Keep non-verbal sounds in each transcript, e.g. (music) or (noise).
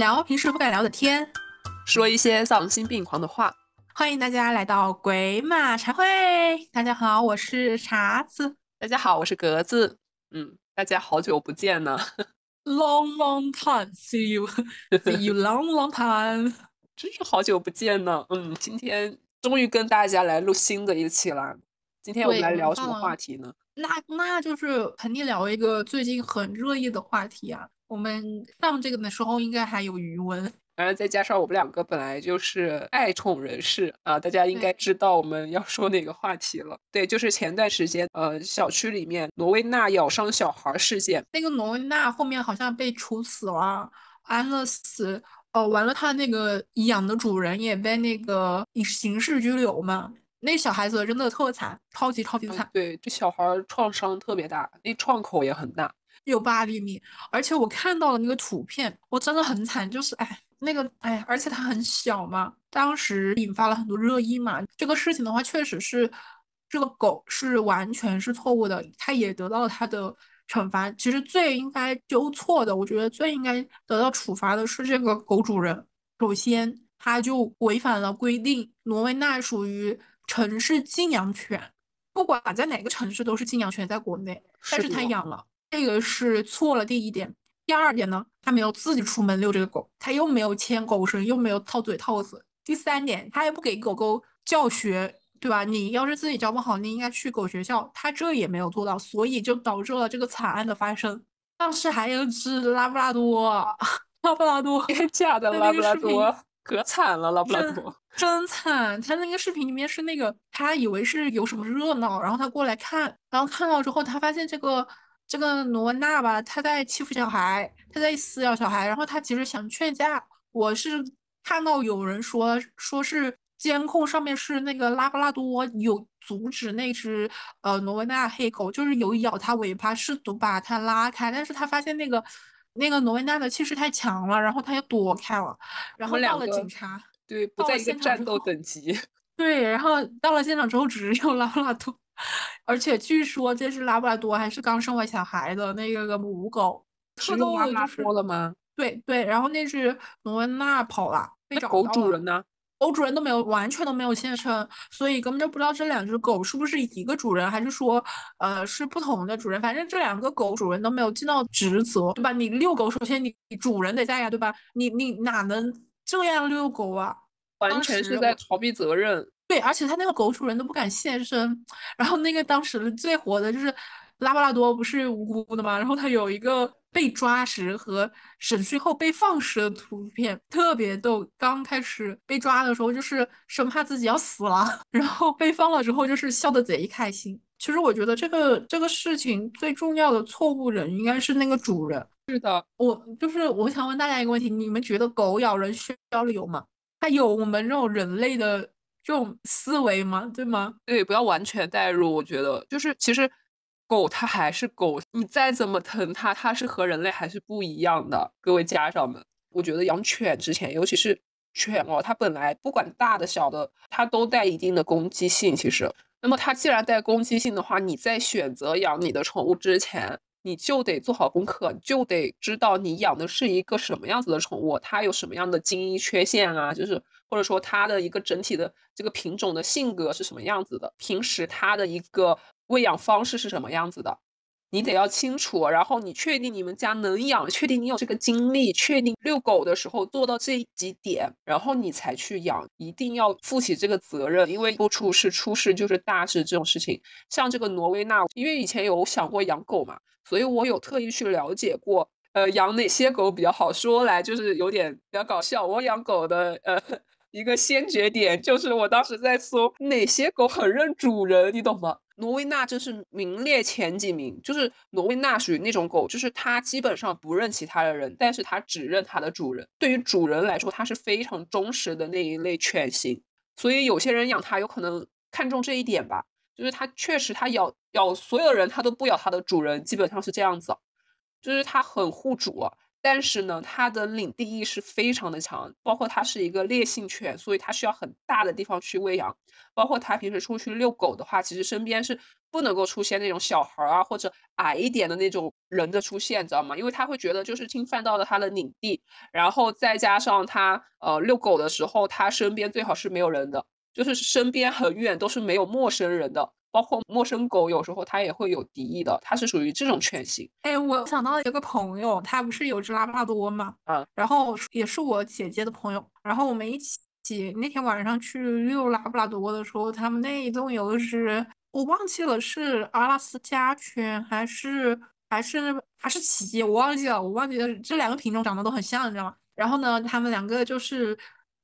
聊平时不敢聊的天，说一些丧心病狂的话。欢迎大家来到鬼马茶会。大家好，我是茶子。大家好，我是格子。嗯，大家好久不见呢。Long long time, see you, see you long long time。(laughs) 真是好久不见呢。嗯，今天终于跟大家来录新的一期了。今天我们来聊什么话题呢？那那就是肯定聊一个最近很热议的话题啊。我们上这个的时候应该还有余温。然后再加上我们两个本来就是爱宠人士啊，大家应该知道我们要说哪个话题了。对，就是前段时间呃，小区里面挪威娜咬伤小孩事件，那个挪威娜后面好像被处死了，安乐死。哦，完了，他那个养的主人也被那个以刑事拘留嘛。那小孩子真的特惨，超级超级惨。对，这小孩创伤特别大，那创口也很大，有八厘米。而且我看到了那个图片，我真的很惨，就是哎。那个哎，而且它很小嘛，当时引发了很多热议嘛。这个事情的话，确实是这个狗是完全是错误的，它也得到了它的惩罚。其实最应该纠错的，我觉得最应该得到处罚的是这个狗主人。首先，他就违反了规定，挪威那属于城市禁养犬，不管在哪个城市都是禁养犬，在国内，但是他养了，这个是错了。第一点。第二点呢，他没有自己出门遛这个狗，他又没有牵狗绳，又没有套嘴套子。第三点，他也不给狗狗教学，对吧？你要是自己教不好，你应该去狗学校，他这也没有做到，所以就导致了这个惨案的发生。当时还有只拉布拉多，拉布拉多，假的拉布拉多，可惨了，拉布拉多，真惨。他那个视频里面是那个，他以为是有什么热闹，然后他过来看，然后看到之后，他发现这个。这个罗文娜吧，他在欺负小孩，他在撕咬小孩，然后他其实想劝架。我是看到有人说，说是监控上面是那个拉布拉多有阻止那只呃罗文娜黑狗，就是有咬它尾巴，试图把它拉开，但是他发现那个那个罗文娜的气势太强了，然后他就躲开了。然后到了警察，对，不在一个战斗等级。(laughs) 对，然后到了现场之后，只有拉布拉多。而且据说这是拉布拉多，还是刚生完小孩的那个个母狗。是拉布拉多了吗？对对，然后那只罗文娜跑了，被找狗主人呢？狗主人都没有，完全都没有现身，所以根本就不知道这两只狗是不是一个主人，还是说呃是不同的主人。反正这两个狗主人都没有尽到职责，对吧？你遛狗，首先你主人得在呀，对吧？你你哪能这样遛狗啊？完全是在逃避责任。对，而且他那个狗主人都不敢现身，然后那个当时最火的就是拉布拉多不是无辜的吗？然后他有一个被抓时和审讯后被放时的图片，特别逗。刚开始被抓的时候就是生怕自己要死了，(laughs) 然后被放了之后就是笑得贼开心。其实我觉得这个这个事情最重要的错误人应该是那个主人。是的，我就是我想问大家一个问题：你们觉得狗咬人需要理由吗？它有我们这种人类的？这种思维吗？对吗？对，不要完全代入。我觉得就是，其实狗它还是狗，你再怎么疼它，它是和人类还是不一样的。各位家长们，我觉得养犬之前，尤其是犬哦，它本来不管大的小的，它都带一定的攻击性。其实，那么它既然带攻击性的话，你在选择养你的宠物之前，你就得做好功课，就得知道你养的是一个什么样子的宠物，它有什么样的基因缺陷啊，就是。或者说它的一个整体的这个品种的性格是什么样子的？平时它的一个喂养方式是什么样子的？你得要清楚，然后你确定你们家能养，确定你有这个精力，确定遛狗的时候做到这几点，然后你才去养，一定要负起这个责任，因为不出事出事就是大事这种事情。像这个挪威纳，因为以前有想过养狗嘛，所以我有特意去了解过，呃，养哪些狗比较好。说来就是有点比较搞笑，我养狗的，呃。一个先决点就是我当时在搜哪些狗很认主人，你懂吗？挪威纳真是名列前几名。就是挪威纳属于那种狗，就是它基本上不认其他的人，但是它只认它的主人。对于主人来说，它是非常忠实的那一类犬型。所以有些人养它有可能看中这一点吧，就是它确实它咬咬所有人，它都不咬它的主人，基本上是这样子。就是它很护主。但是呢，它的领地意识非常的强，包括它是一个烈性犬，所以它需要很大的地方去喂养。包括它平时出去遛狗的话，其实身边是不能够出现那种小孩啊或者矮一点的那种人的出现，知道吗？因为他会觉得就是侵犯到了他的领地，然后再加上他呃遛狗的时候，他身边最好是没有人的，就是身边很远都是没有陌生人的。包括陌生狗，有时候它也会有敌意的，它是属于这种犬型。哎，我想到了一个朋友，他不是有只拉布拉多吗？嗯，然后也是我姐姐的朋友，然后我们一起那天晚上去遛拉布拉多的时候，他们那一栋有一只，我忘记了是阿拉斯加犬还是还是还是奇，我忘记了，我忘记了这两个品种长得都很像，你知道吗？然后呢，他们两个就是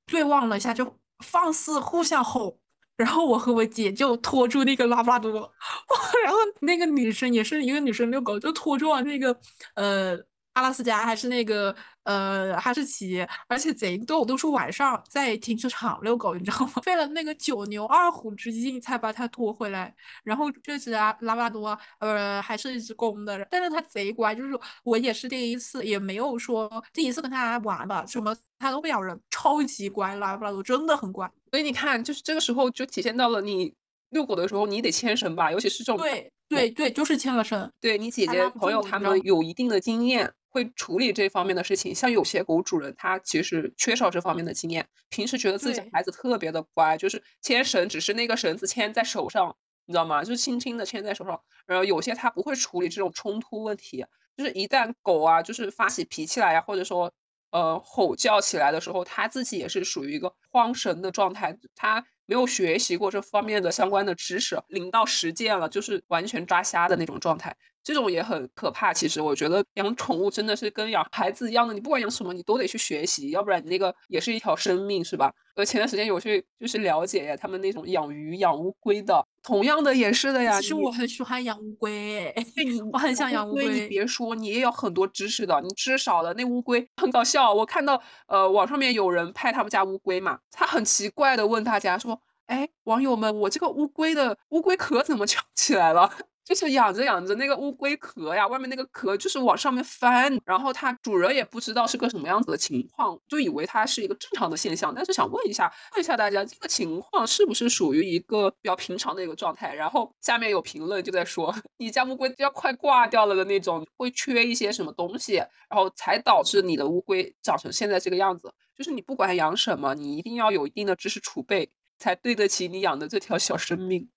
对望了一下，就放肆互相吼。然后我和我姐就拖住那个拉布拉多，(laughs) 然后那个女生也是一个女生遛狗，就拖住了那个呃阿拉斯加还是那个呃哈士奇，而且贼逗，都是晚上在停车场遛狗，你知道吗？(laughs) 费了那个九牛二虎之力才把它拖回来。然后这只拉拉布拉多呃还是一只公的，但是它贼乖，就是我也是第一次，也没有说第一次跟它玩吧，什么它都不咬人，超级乖，拉布拉多真的很乖。所以你看，就是这个时候就体现到了你遛狗的时候，你得牵绳吧，尤其是这种。对对对，就是牵了绳。对你姐姐朋友他们有一定的经验，会处理这方面的事情。像有些狗主人，他其实缺少这方面的经验，平时觉得自己孩子特别的乖，就是牵绳只是那个绳子牵在手上，你知道吗？就是轻轻的牵在手上。然后有些他不会处理这种冲突问题，就是一旦狗啊，就是发起脾气来呀，或者说。呃，吼叫起来的时候，他自己也是属于一个慌神的状态，他没有学习过这方面的相关的知识，临到实践了，就是完全抓瞎的那种状态。这种也很可怕。其实我觉得养宠物真的是跟养孩子一样的，你不管养什么，你都得去学习，要不然你那个也是一条生命，是吧？呃，前段时间有去就是了解呀，他们那种养鱼、养乌龟的，同样的也是的呀。其实我很喜欢养乌龟，(laughs) 我很想养乌龟。你别说，你也有很多知识的，你知识少了。那乌龟很搞笑，我看到呃网上面有人拍他们家乌龟嘛，他很奇怪的问大家说：“哎，网友们，我这个乌龟的乌龟壳怎么翘起来了？” (laughs) 就是养着养着那个乌龟壳呀，外面那个壳就是往上面翻，然后它主人也不知道是个什么样子的情况，就以为它是一个正常的现象。但是想问一下，问一下大家，这个情况是不是属于一个比较平常的一个状态？然后下面有评论就在说，(laughs) 你家乌龟要快挂掉了的那种，会缺一些什么东西，然后才导致你的乌龟长成现在这个样子。就是你不管养什么，你一定要有一定的知识储备，才对得起你养的这条小生命。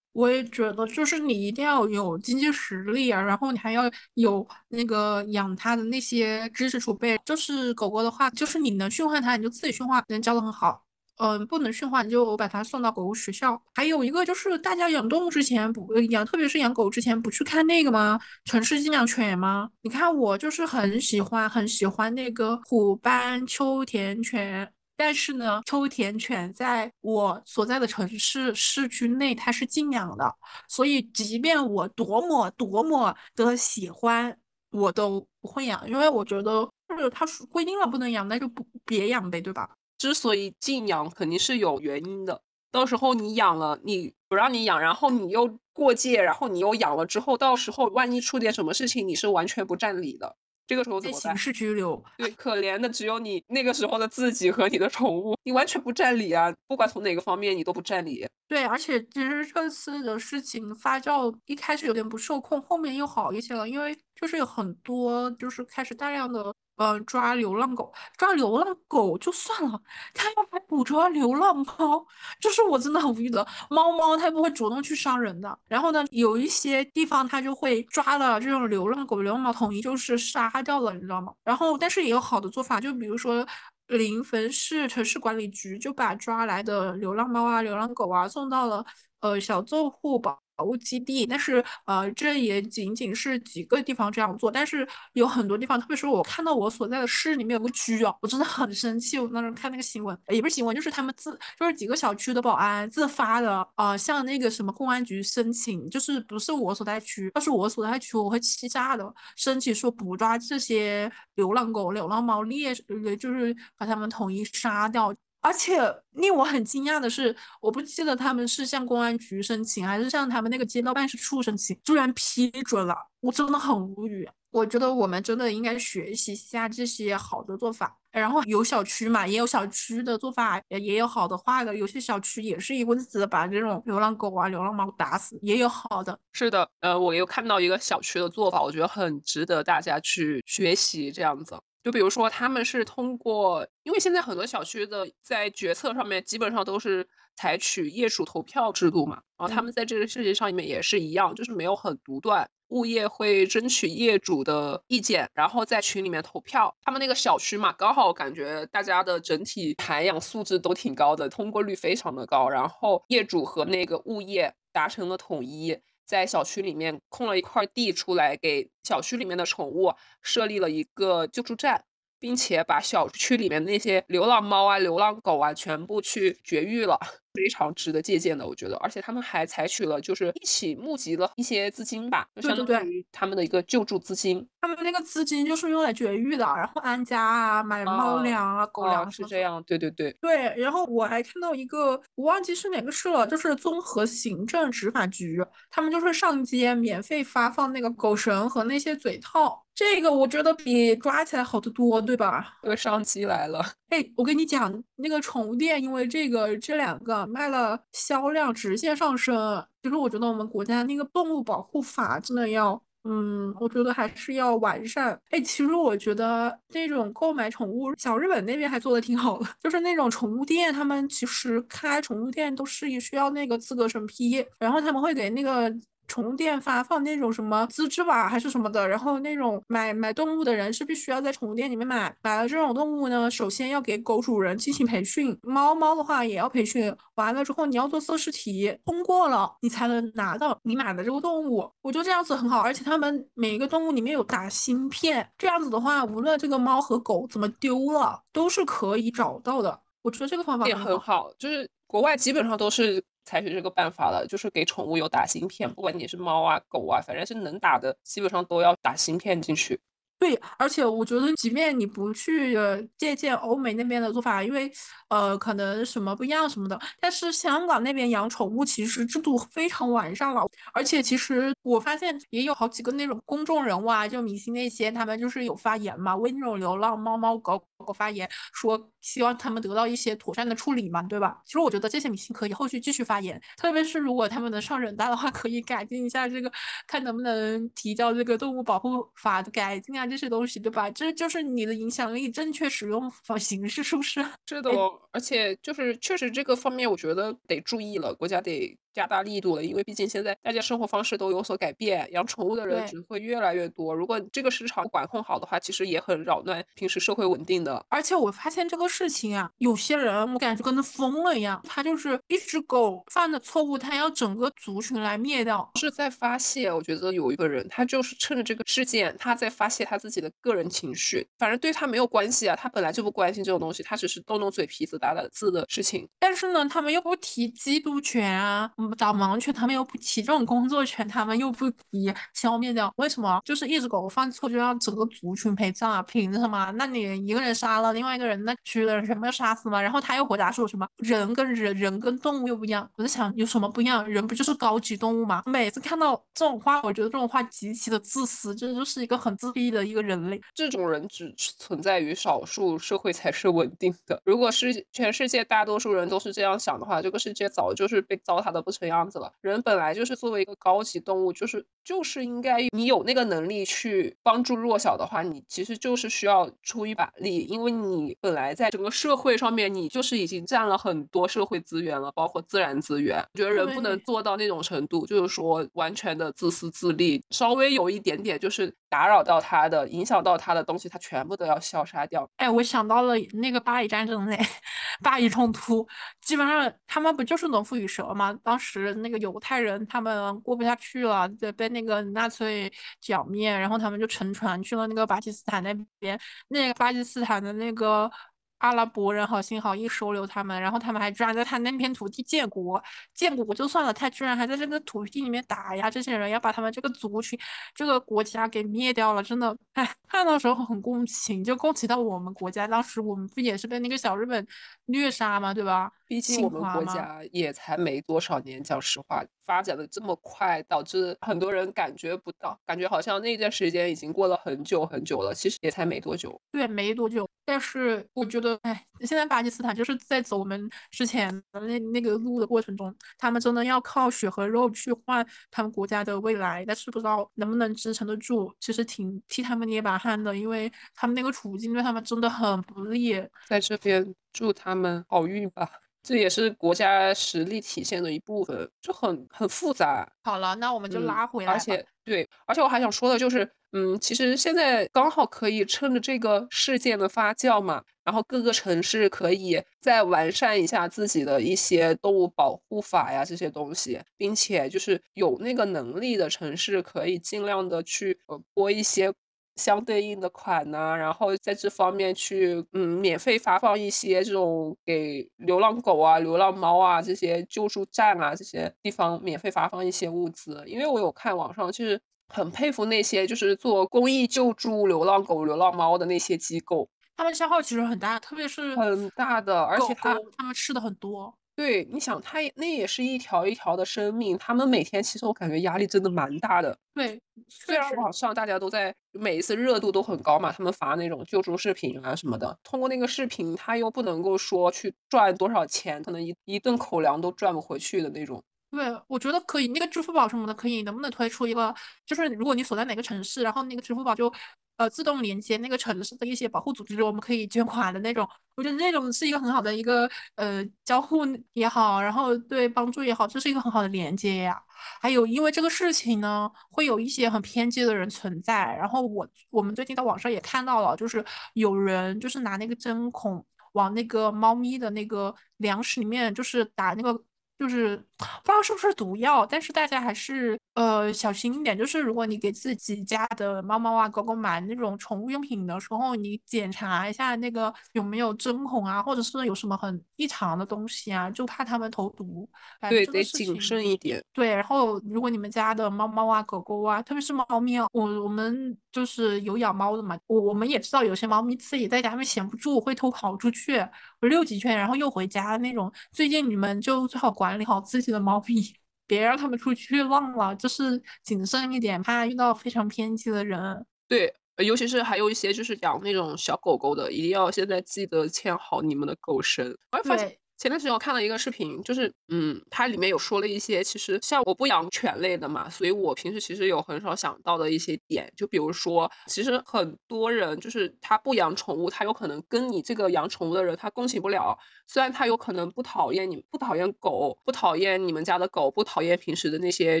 我也觉得，就是你一定要有经济实力啊，然后你还要有那个养它的那些知识储备。就是狗狗的话，就是你能驯化它，你就自己驯化，能教的很好。嗯，不能驯化，你就把它送到狗狗学校。还有一个就是，大家养动物之前不养，特别是养狗之前不去看那个吗？城市禁养犬吗？你看我就是很喜欢很喜欢那个虎斑秋田犬。但是呢，秋田犬在我所在的城市市区内它是禁养的，所以即便我多么多么的喜欢，我都不会养，因为我觉得就是它规定了不能养，那就不别养呗，对吧？之所以禁养，肯定是有原因的。到时候你养了，你不让你养，然后你又过界，然后你又养了之后，到时候万一出点什么事情，你是完全不占理的。这个时候怎么办？刑事拘留。对，可怜的只有你那个时候的自己和你的宠物，你完全不占理啊！不管从哪个方面，你都不占理。对，而且其实这次的事情发酵一开始有点不受控，后面又好一些了，因为就是有很多就是开始大量的。呃，抓流浪狗，抓流浪狗就算了，他要还捕捉流浪猫，就是我真的很无语的。猫猫它也不会主动去伤人的，然后呢，有一些地方它就会抓了这种流浪狗、流浪猫，统一就是杀掉了，你知道吗？然后，但是也有好的做法，就比如说临汾市城市管理局就把抓来的流浪猫啊、流浪狗啊送到了呃小作户保。保护基地，但是呃，这也仅仅是几个地方这样做，但是有很多地方，特别是我看到我所在的市里面有个区啊，我真的很生气。我那时候看那个新闻，也不是新闻，就是他们自就是几个小区的保安自发的啊，向那个什么公安局申请，就是不是我所在区，要是我所在区，我会气炸的，申请说捕抓这些流浪狗、流浪猫，猎就是把它们统一杀掉。而且令我很惊讶的是，我不记得他们是向公安局申请，还是向他们那个街道办事处申请，居然批准了，我真的很无语。我觉得我们真的应该学习一下这些好的做法。然后有小区嘛，也有小区的做法，也有好的坏的。有些小区也是一棍子把这种流浪狗啊、流浪猫打死，也有好的。是的，呃，我有看到一个小区的做法，我觉得很值得大家去学习。这样子，就比如说他们是通过，因为现在很多小区的在决策上面基本上都是采取业主投票制度嘛，然后他们在这个事情上面也是一样，就是没有很独断。物业会争取业主的意见，然后在群里面投票。他们那个小区嘛，刚好感觉大家的整体涵养素质都挺高的，通过率非常的高。然后业主和那个物业达成了统一，在小区里面空了一块地出来，给小区里面的宠物设立了一个救助站。并且把小区里面那些流浪猫啊、流浪狗啊全部去绝育了，非常值得借鉴的，我觉得。而且他们还采取了，就是一起募集了一些资金吧，就相当于他们的一个救助资金。他们那个资金就是用来绝育的，然后安家啊、买猫粮啊、狗粮是这样。对对对对。然后我还看到一个，我忘记是哪个市了，就是综合行政执法局，他们就是上街免费发放那个狗绳和那些嘴套。这个我觉得比抓起来好得多，对吧？这个商机来了。哎，我跟你讲，那个宠物店因为这个这两个卖了销量直线上升。其实我觉得我们国家那个动物保护法真的要，嗯，我觉得还是要完善。哎，其实我觉得那种购买宠物，小日本那边还做的挺好的，就是那种宠物店，他们其实开宠物店都是需要那个资格审批，然后他们会给那个。宠物店发放那种什么资质吧，还是什么的，然后那种买买动物的人是必须要在宠物店里面买，买了这种动物呢，首先要给狗主人进行培训，猫猫的话也要培训，完了之后你要做测试题，通过了你才能拿到你买的这个动物。我觉得这样子很好，而且他们每一个动物里面有打芯片，这样子的话，无论这个猫和狗怎么丢了，都是可以找到的。我觉得这个方法也很好，就是国外基本上都是。采取这个办法了，就是给宠物有打芯片，不管你是猫啊、狗啊，反正是能打的，基本上都要打芯片进去。对，而且我觉得，即便你不去呃借鉴欧美那边的做法，因为呃，可能什么不一样什么的，但是香港那边养宠物其实制度非常完善了。而且其实我发现也有好几个那种公众人物啊，就明星那些，他们就是有发言嘛，为那种流浪猫猫狗狗发言，说希望他们得到一些妥善的处理嘛，对吧？其实我觉得这些明星可以后续继续发言，特别是如果他们能上人大的话，可以改进一下这个，看能不能提交这个动物保护法的改进啊。这些东西对吧？这就是你的影响力，正确使用方形式是不是？是的，而且就是确实这个方面，我觉得得注意了，国家得。加大力度了，因为毕竟现在大家生活方式都有所改变，养宠物的人只会越来越多。如果这个市场管控好的话，其实也很扰乱平时社会稳定的。而且我发现这个事情啊，有些人我感觉跟他疯了一样，他就是一只狗犯的错误，他要整个族群来灭掉，是在发泄。我觉得有一个人，他就是趁着这个事件，他在发泄他自己的个人情绪，反正对他没有关系啊，他本来就不关心这种东西，他只是动动嘴皮子打打字的事情。但是呢，他们又不提缉毒权啊。导盲犬，他们又不提这种工作权，他们又不提消灭掉，为什么？就是一只狗犯错就要整个族群陪葬啊？凭什么？那你一个人杀了另外一个人，那其余的人全部要杀死吗？然后他又回答说什么？人跟人，人跟动物又不一样。我在想，有什么不一样？人不就是高级动物吗？每次看到这种话，我觉得这种话极其的自私，这就是一个很自闭的一个人类。这种人只存在于少数，社会才是稳定的。如果是全世界大多数人都是这样想的话，这个世界早就是被糟蹋的不成。样子了，人本来就是作为一个高级动物，就是就是应该你有那个能力去帮助弱小的话，你其实就是需要出一把力，因为你本来在整个社会上面，你就是已经占了很多社会资源了，包括自然资源。我觉得人不能做到那种程度，就是说完全的自私自利，稍微有一点点就是打扰到他的、影响到他的东西，他全部都要消杀掉。哎，我想到了那个巴以战争嘞，(laughs) 巴以冲突，基本上他们不就是农夫与蛇吗？当时。那个犹太人他们过不下去了，被被那个纳粹剿灭，然后他们就乘船去了那个巴基斯坦那边，那个巴基斯坦的那个。阿拉伯人好心好意收留他们，然后他们还居然在他那片土地建国，建国就算了，他居然还在这个土地里面打压这些人，要把他们这个族群、这个国家给灭掉了，真的，哎，看到时候很共情，就共情到我们国家，当时我们不也是被那个小日本虐杀吗？对吧？毕竟我们国家也才没多少年，讲实话，发展的这么快，导致很多人感觉不到，感觉好像那段时间已经过了很久很久了，其实也才没多久。对，没多久。但是我觉得，哎，现在巴基斯坦就是在走我们之前的那那个路的过程中，他们真的要靠血和肉去换他们国家的未来，但是不知道能不能支撑得住。其实挺替他们捏把汗的，因为他们那个处境对他们真的很不利。在这边祝他们好运吧。这也是国家实力体现的一部分，就很很复杂。好了，那我们就拉回来。而且，对，而且我还想说的就是，嗯，其实现在刚好可以趁着这个事件的发酵嘛，然后各个城市可以再完善一下自己的一些动物保护法呀这些东西，并且就是有那个能力的城市可以尽量的去呃拨一些。相对应的款呢，然后在这方面去，嗯，免费发放一些这种给流浪狗啊、流浪猫啊这些救助站啊这些地方免费发放一些物资。因为我有看网上，就是很佩服那些就是做公益救助流浪狗、流浪猫的那些机构，他们消耗其实很大，特别是很大的，而且它它们吃的很多。对，你想，它那也是一条一条的生命，他们每天其实我感觉压力真的蛮大的。对，虽然网上大家都在每一次热度都很高嘛，他们发那种救助视频啊什么的，通过那个视频，他又不能够说去赚多少钱，可能一一顿口粮都赚不回去的那种。对，我觉得可以，那个支付宝什么的可以，能不能推出一个，就是如果你所在哪个城市，然后那个支付宝就。呃，自动连接那个城市的一些保护组织，我们可以捐款的那种。我觉得那种是一个很好的一个呃交互也好，然后对帮助也好，这是一个很好的连接呀。还有，因为这个事情呢，会有一些很偏激的人存在。然后我我们最近在网上也看到了，就是有人就是拿那个针孔往那个猫咪的那个粮食里面就是打那个。就是不知道是不是毒药，但是大家还是呃小心一点。就是如果你给自己家的猫猫啊、狗狗买那种宠物用品的时候，你检查一下那个有没有针孔啊，或者是有什么很异常的东西啊，就怕它们投毒。对，得谨慎一点。对，然后如果你们家的猫猫啊、狗狗啊，特别是猫咪啊，我我们就是有养猫的嘛，我我们也知道有些猫咪自己在家里面闲不住，会偷跑出去，溜几圈，然后又回家那种。最近你们就最好管。管理好自己的猫咪，别让他们出去浪了，就是谨慎一点，怕遇到非常偏激的人。对，尤其是还有一些就是养那种小狗狗的，一定要现在记得牵好你们的狗绳。我发现。前段时间我看了一个视频，就是嗯，它里面有说了一些，其实像我不养犬类的嘛，所以我平时其实有很少想到的一些点，就比如说，其实很多人就是他不养宠物，他有可能跟你这个养宠物的人他共情不了。虽然他有可能不讨厌你，不讨厌狗，不讨厌你们家的狗，不讨厌平时的那些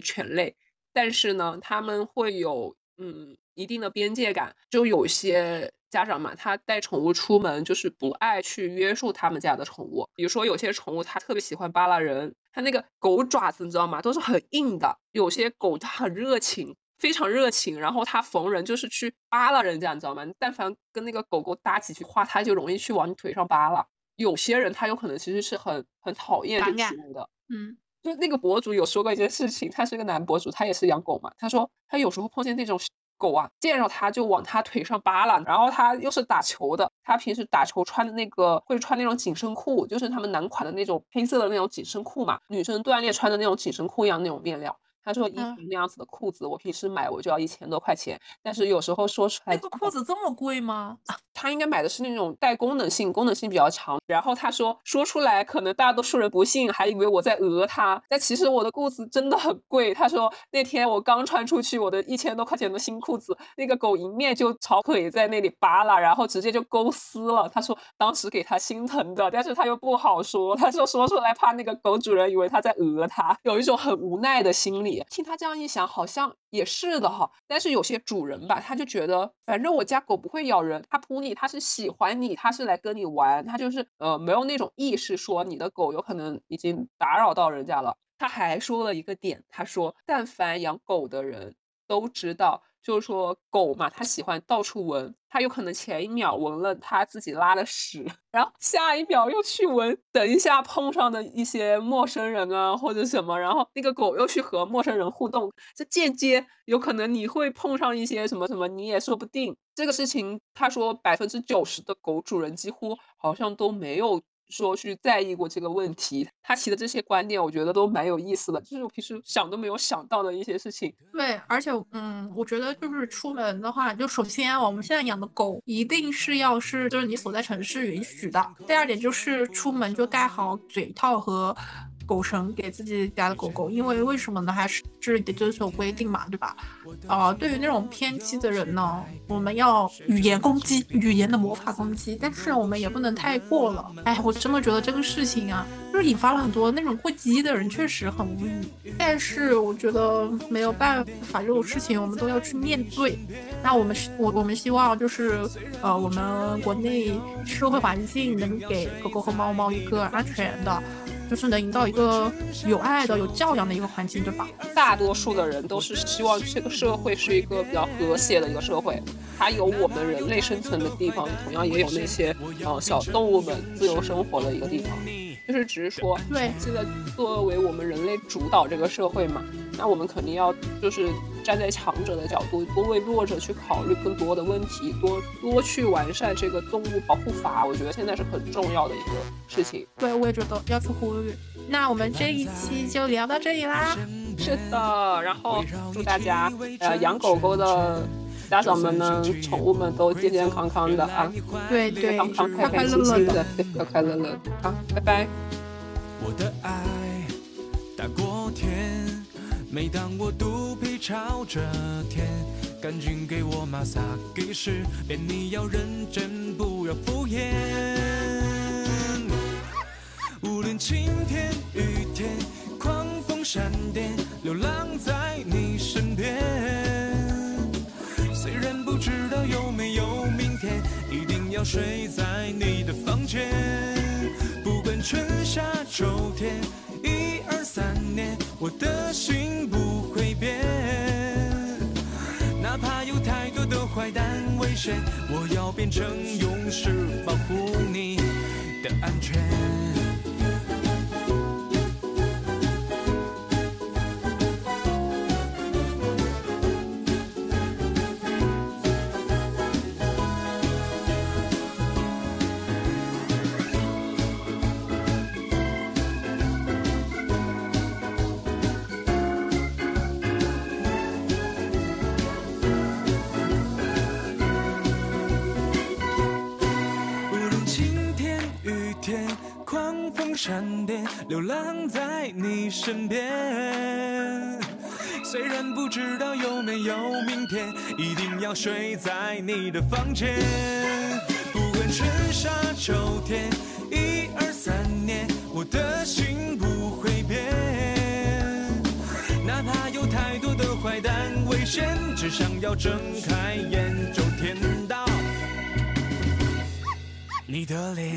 犬类，但是呢，他们会有嗯一定的边界感，就有些。家长嘛，他带宠物出门就是不爱去约束他们家的宠物。比如说，有些宠物它特别喜欢扒拉人，它那个狗爪子你知道吗？都是很硬的。有些狗它很热情，非常热情，然后它逢人就是去扒拉人家，你知道吗？但凡跟那个狗狗搭几句话，它就容易去往你腿上扒拉。有些人他有可能其实是很很讨厌这宠物的。嗯，就那个博主有说过一件事情，他是个男博主，他也是养狗嘛。他说他有时候碰见那种。狗啊，见着他就往他腿上扒拉，然后他又是打球的，他平时打球穿的那个会穿那种紧身裤，就是他们男款的那种黑色的那种紧身裤嘛，女生锻炼穿的那种紧身裤一样那种面料。他说：“衣服那样子的裤子，我平时买我就要一千多块钱，但是有时候说出来，那个裤子这么贵吗？(laughs) 他应该买的是那种带功能性，功能性比较强。然后他说说出来，可能大多数人不信，还以为我在讹他。但其实我的裤子真的很贵。他说那天我刚穿出去，我的一千多块钱的新裤子，那个狗迎面就朝腿在那里扒拉，然后直接就勾撕了。他说当时给他心疼的，但是他又不好说，他说说出来怕那个狗主人以为他在讹他，有一种很无奈的心理。”听他这样一想，好像也是的哈。但是有些主人吧，他就觉得，反正我家狗不会咬人，它扑你，它是喜欢你，它是来跟你玩，它就是呃没有那种意识说你的狗有可能已经打扰到人家了。他还说了一个点，他说，但凡养狗的人都知道。就是说，狗嘛，它喜欢到处闻，它有可能前一秒闻了它自己拉的屎，(laughs) 然后下一秒又去闻，等一下碰上的一些陌生人啊或者什么，然后那个狗又去和陌生人互动，这间接有可能你会碰上一些什么什么，你也说不定。这个事情，他说百分之九十的狗主人几乎好像都没有说去在意过这个问题。他提的这些观点，我觉得都蛮有意思的，就是我平时想都没有想到的一些事情。对，而且嗯，我觉得就是出门的话，就首先我们现在养的狗一定是要是就是你所在城市允许的。第二点就是出门就带好嘴套和。狗绳给自己家的狗狗，因为为什么呢？还是是得遵守规定嘛，对吧？啊，对于那种偏激的人呢，我们要语言攻击，语言的魔法攻击，但是我们也不能太过了。哎，我真的觉得这个事情啊，就是引发了很多那种过激的人，确实很无语。但是我觉得没有办法，这种事情我们都要去面对。那我们我我们希望就是呃，我们国内社会环境能给狗狗和猫猫一个安全的。就是能营造一个有爱的、有教养的一个环境，对吧？大多数的人都是希望这个社会是一个比较和谐的一个社会，它有我们人类生存的地方，同样也有那些呃小动物们自由生活的一个地方。就是只是说，对，现在作为我们人类主导这个社会嘛，那我们肯定要就是站在强者的角度，多为弱者去考虑更多的问题，多多去完善这个动物保护法。我觉得现在是很重要的一个事情。对，我也觉得要去呼吁。那我们这一期就聊到这里啦。是的，然后祝大家呃养狗狗的。家长们呢，宠物们都健健康康的啊，对对，康康开开心心的，对，快快乐乐，好，拜拜。我的爱大过天，每当我肚皮朝着天，赶紧给我马萨给时，便你要认真，不要敷衍。无论晴天雨天，狂风闪电，流浪在你身边。虽然不知道有没有明天，一定要睡在你的房间。不管春夏秋天，三年，我的心不会变。哪怕有太多的坏蛋危险，我要变成勇士，保护你的安全。流浪在你身边，虽然不知道有没有明天，一定要睡在你的房间。不管春夏秋天，一二三年，我的心不会变。哪怕有太多的坏蛋危险，只想要睁开眼就见到你的脸。